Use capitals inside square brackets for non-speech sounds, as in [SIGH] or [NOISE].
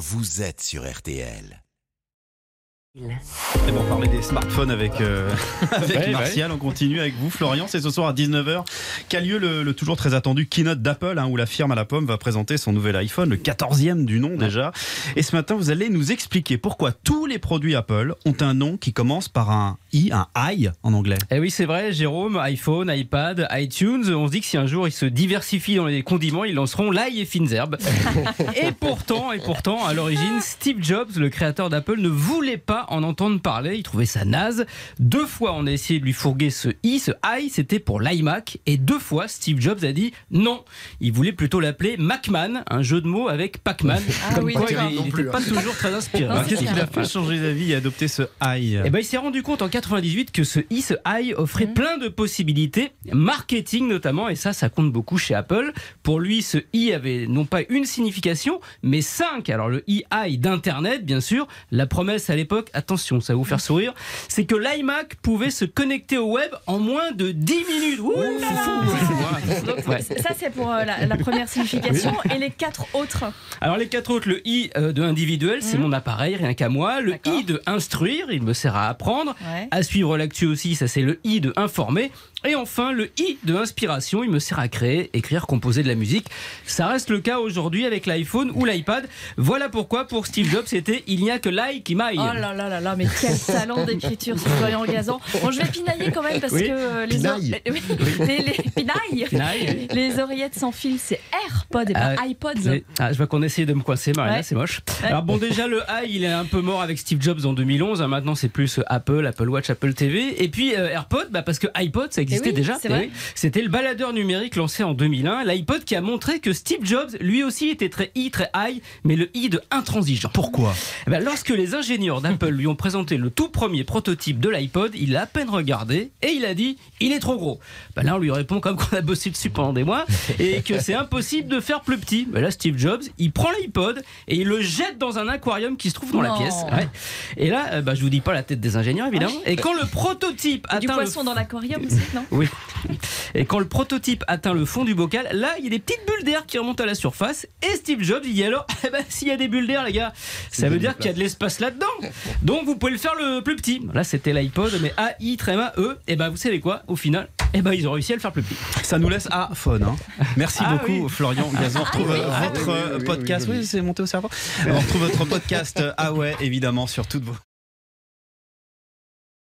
vous êtes sur RTL. Et bon, on parlait des smartphones avec, euh, [LAUGHS] avec Ouais, Martial. On continue avec vous, Florian. C'est ce soir à 19h qu'a lieu le, le toujours très attendu keynote d'Apple, hein, où la firme à la pomme va présenter son nouvel iPhone, le 14e du nom déjà. Et ce matin, vous allez nous expliquer pourquoi tous les produits Apple ont un nom qui commence par un i, un i en anglais. Eh oui, c'est vrai, Jérôme, iPhone, iPad, iTunes, on se dit que si un jour ils se diversifient dans les condiments, ils lanceront l'ail et fines herbes. [LAUGHS] et pourtant, et pourtant, à l'origine, Steve Jobs, le créateur d'Apple, ne voulait pas en entendre parler, il trouvait ça naze. Deux fois, on a essayé de lui fourguer ce i, ce i, c'était pour l'iMac, et deux fois, Steve Jobs a dit non. Il voulait plutôt l'appeler Macman, un jeu de mots avec Pac-Man. Ah Comme oui, quoi, il n'était pas toujours très inspiré. C'est Qu'est-ce qui clair. l'a fait changer d'avis et adopter ce i? Eh ben, il s'est rendu compte en 98 que ce i, ce i offrait Mhm. plein de possibilités, marketing notamment, et ça, ça compte beaucoup chez Apple. Pour lui, ce i avait non pas une signification, mais cinq. Alors le i, i d'Internet, bien sûr. La promesse à l'époque, attention, ça va vous faire sourire, c'est que l'iMac pouvait se connecter au web en moins de 10 minutes. Ouh là là [LAUGHS] Donc, Ouais. Ça, c'est pour euh, la, la première signification. Et les quatre autres Alors les quatre autres, le i euh, de individuel, c'est Mhm. mon appareil, rien qu'à moi. Le i de instruire, il me sert à apprendre. Ouais. À suivre l'actu aussi, ça c'est le I de informer. Et enfin, le I de inspiration, il me sert à créer, écrire, composer de la musique. Ça reste le cas aujourd'hui avec l'iPhone ou l'iPad. Voilà pourquoi pour Steve Jobs, c'était Il n'y a que l'ail qui maille. Oh là là là là, mais quel [LAUGHS] talent d'écriture, ce Florian Gazan. Bon, je vais pinailler quand même parce Oui. que euh, les, Pinaille. les, les, les- pinaille. Pinaille. Les oreillettes sans fil, c'est AirPod et pas Ah, iPods. Oui. Ah, je vois qu'on essaie de me coincer, Marina, Ouais. c'est moche. Ouais. Alors bon, déjà le i, il est un peu mort avec Steve Jobs en 2011. hein. Maintenant, c'est plus euh, Apple, Apple Watch, Apple TV. Et puis euh, AirPod, bah, parce que iPod, ça existait Eh oui, déjà. Eh. C'était le baladeur numérique lancé en 2001. L'iPod qui a montré que Steve Jobs, lui aussi, était très i, très high, mais le i de intransigeant. Pourquoi? Eh ben, lorsque les ingénieurs d'Apple lui ont présenté le tout premier prototype de l'iPod, il a à peine regardé et il a dit il est trop gros. Ben là, on lui répond comme qu'on a bossé dessus pendant des mois [LAUGHS] et que c'est impossible de faire plus petit. Ben là, Steve Jobs, il prend l'iPod et il le jette dans un aquarium qui se trouve dans la pièce. Ouais. Et là, euh, ben, je vous dis pas la tête des ingénieurs évidemment. Et quand le prototype Du atteint le poisson dans l'aquarium aussi, non oui. Et quand le prototype atteint le fond du bocal, là, il y a des petites bulles d'air qui remontent à la surface. Et Steve Jobs, il dit alors, [LAUGHS] eh ben, s'il y a des bulles d'air, les gars, ça veut dire qu'il y a de l'espace là-dedans. Donc, vous pouvez le faire le plus petit. Là, c'était l'iPod, mais AI, tréma, E. Et ben, vous savez quoi? Au final, eh ben, ils ont réussi à le faire plus petit. Ça nous laisse à phone. hein. Merci Ah beaucoup, oui. Florian Gazan. On retrouve Ah votre oui, oui, oui, oui, podcast. oui, oui. Oui, c'est monté au cerveau. On retrouve votre podcast. Ah ouais, évidemment, sur toutes vos.